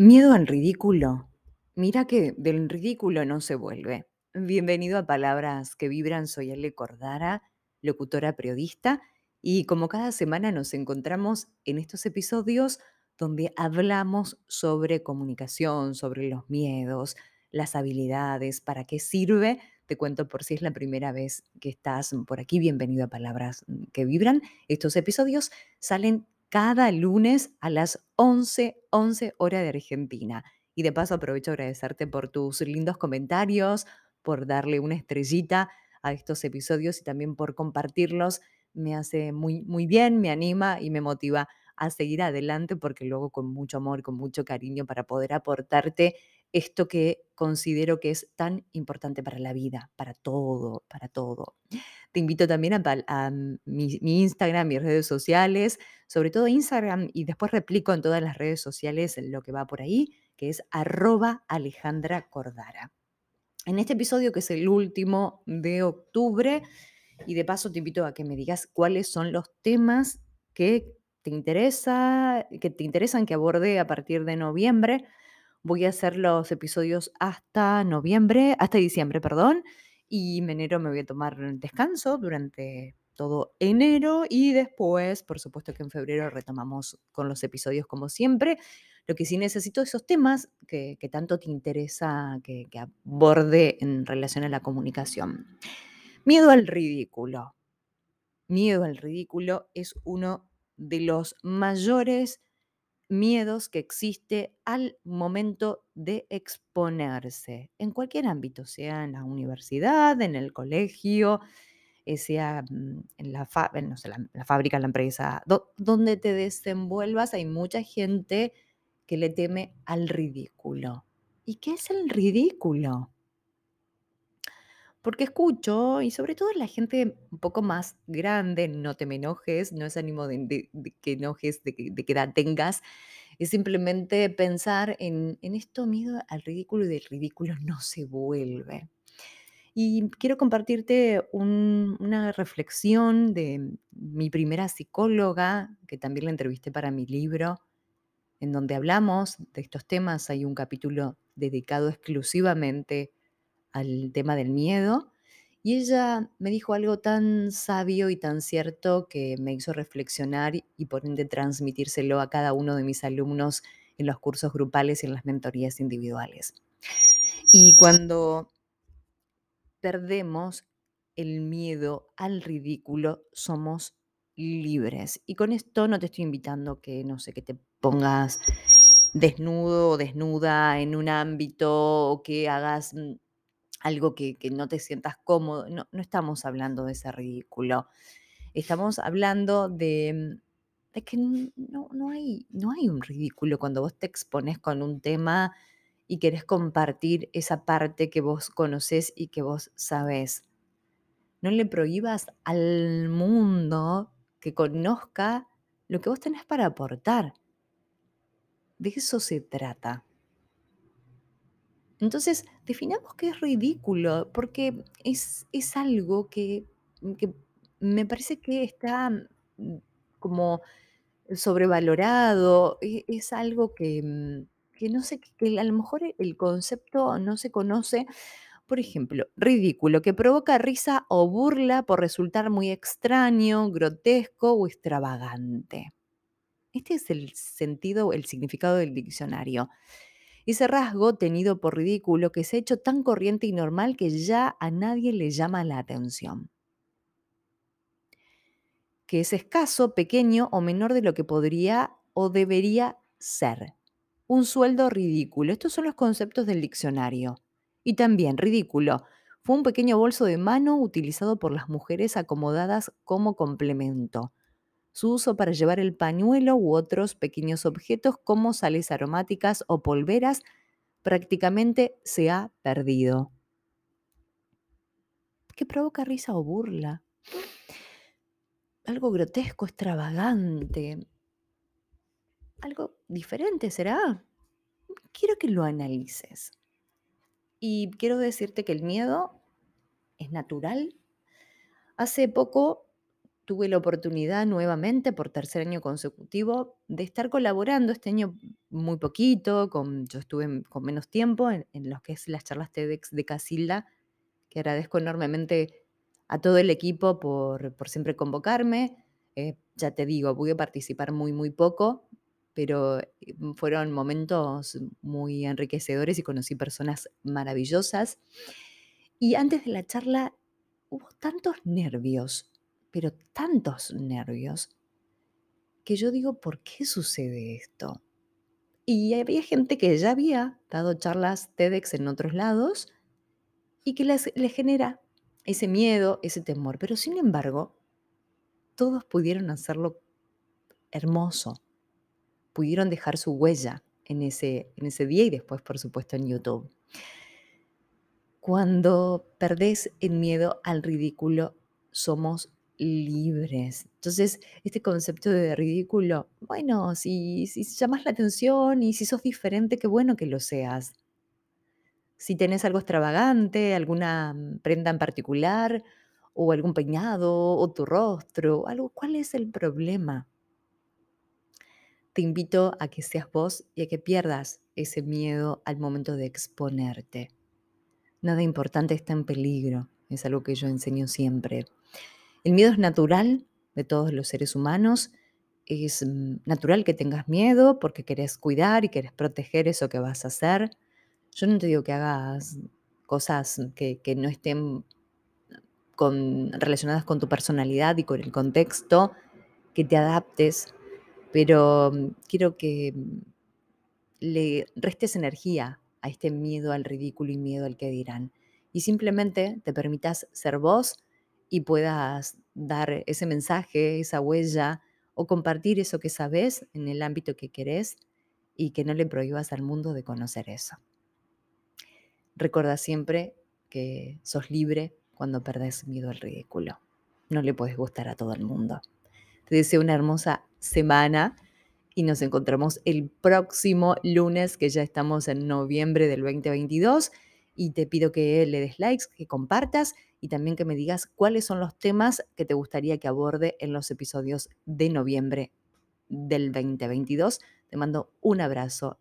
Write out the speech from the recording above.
Miedo al ridículo. Mira que del ridículo no se vuelve. Bienvenido a Palabras que Vibran, soy Ale Cordara, locutora periodista, y como cada semana nos encontramos en estos episodios donde hablamos sobre comunicación, sobre los miedos, las habilidades, para qué sirve. Te cuento por si es la primera vez que estás por aquí, bienvenido a Palabras que Vibran. Estos episodios salen cada lunes a las 11, 11 hora de Argentina. Y de paso aprovecho agradecerte por tus lindos comentarios, por darle una estrellita a estos episodios y también por compartirlos. Me hace muy, muy bien, me anima y me motiva a seguir adelante porque luego con mucho amor, con mucho cariño para poder aportarte esto que considero que es tan importante para la vida, para todo, para todo. Te invito también a, mi, mi, Instagram, mis redes sociales, sobre todo Instagram, y después replico en todas las redes sociales lo que va por ahí, que es arroba Alejandra Cordara. En este episodio, que es el último de octubre, y de paso te invito a que me digas cuáles son los temas que te interesa, que te interesan que aborde a partir de noviembre. Voy a hacer los episodios hasta noviembre, hasta diciembre, perdón, y en enero me voy a tomar descanso durante todo enero y después, por supuesto que en febrero retomamos con los episodios como siempre. Lo que sí necesito esos temas que, tanto te interesa que, que aborde en relación a la comunicación. Miedo al ridículo. Miedo al ridículo es uno de los mayores miedos que existe al momento de exponerse, en cualquier ámbito, sea en la universidad, en el colegio, eh, sea mm, en la, no sé, la, fábrica, la empresa, do, donde te desenvuelvas, hay mucha gente que le teme al ridículo. ¿Y qué es el ridículo? Porque escucho, y sobre todo la gente un poco más grande, no te me enojes, no es ánimo de, que enojes, de, que, edad tengas, es simplemente pensar en, en esto miedo al ridículo y del ridículo no se vuelve. Y quiero compartirte un, una reflexión de mi primera psicóloga, que también la entrevisté para mi libro, en donde hablamos de estos temas. Hay un capítulo dedicado exclusivamente al tema del miedo. Y ella me dijo algo tan sabio y tan cierto que me hizo reflexionar y por ende transmitírselo a cada uno de mis alumnos en los cursos grupales y en las mentorías individuales. Y cuando perdemos el miedo al ridículo, somos libres. Y con esto no te estoy invitando que, no sé, que te pongas desnudo o desnuda en un ámbito o que hagas algo que, que no te sientas cómodo. No, no, estamos hablando de ese ridículo. Estamos hablando de, de que no, no, hay, no hay un ridículo cuando vos te expones con un tema y querés compartir esa parte que vos conoces y que vos sabés. No le prohíbas al mundo que conozca lo que vos tenés para aportar. De eso se trata. Entonces, definamos qué es ridículo, porque es, es algo que, que, me parece que está mm, como sobrevalorado, es, es algo que, mm, que, no sé, que a lo mejor el concepto no se conoce. Por ejemplo, ridículo, que provoca risa o burla por resultar muy extraño, grotesco o extravagante. Este es el sentido, el significado del diccionario ese rasgo tenido por ridículo que se ha hecho tan corriente y normal que ya a nadie le llama la atención. Que es escaso, pequeño o menor de lo que podría o debería ser. Un sueldo ridículo. Estos son los conceptos del diccionario. Y también ridículo. Fue un pequeño bolso de mano utilizado por las mujeres acomodadas como complemento su uso para llevar el pañuelo u otros pequeños objetos como sales aromáticas o polveras prácticamente se ha perdido. ¿Qué provoca risa o burla? Algo grotesco, extravagante. Algo diferente será. Quiero que lo analices. Y quiero decirte que el miedo es natural. Hace poco tuve la oportunidad nuevamente, por tercer año consecutivo, de estar colaborando. Este año muy poquito, con, yo estuve con menos tiempo en, en lo que es las charlas TEDx de Casilda, que agradezco enormemente a todo el equipo por, por siempre convocarme. Eh, ya te digo, pude participar muy, muy poco, pero eh, fueron momentos muy enriquecedores y conocí personas maravillosas. Y antes de la charla hubo tantos nervios, pero tantos nervios, que yo digo, ¿por qué sucede esto? Y había gente que ya había dado charlas TEDx en otros lados y que les, genera ese miedo, ese temor. Pero sin embargo, todos pudieron hacerlo hermoso, pudieron dejar su huella en ese, en ese día y después, por supuesto, en YouTube. Cuando perdés el miedo al ridículo, somos libres. Entonces, este concepto de ridículo, bueno, si, si llamas la atención y si sos diferente, qué bueno que lo seas. Si tenés algo extravagante, alguna mm, prenda en particular, o algún peinado, o tu rostro, algo, ¿cuál es el problema? Te invito a que seas vos y a que pierdas ese miedo al momento de exponerte. Nada importante está en peligro, es algo que yo enseño siempre. El miedo es natural de todos los seres humanos, es mm, natural que tengas miedo porque querés cuidar y querés proteger eso que vas a hacer. Yo no te digo que hagas cosas que, no estén relacionadas con tu personalidad y con el contexto, que te adaptes, pero mm, quiero que mm, le restes energía a este miedo al ridículo y miedo al que dirán. Y simplemente te permitas ser vos y puedas dar ese mensaje, esa huella o compartir eso que sabes en el ámbito que querés y que no le prohíbas al mundo de conocer eso. Recuerda siempre que sos libre cuando perdés miedo al ridículo. No le puedes gustar a todo el mundo. Te deseo una hermosa semana y nos encontramos el próximo lunes, que ya estamos en noviembre del 2022. Y te pido que le des likes, que compartas y también que me digas cuáles son los temas que te gustaría que aborde en los episodios de noviembre del 2022. Te mando un abrazo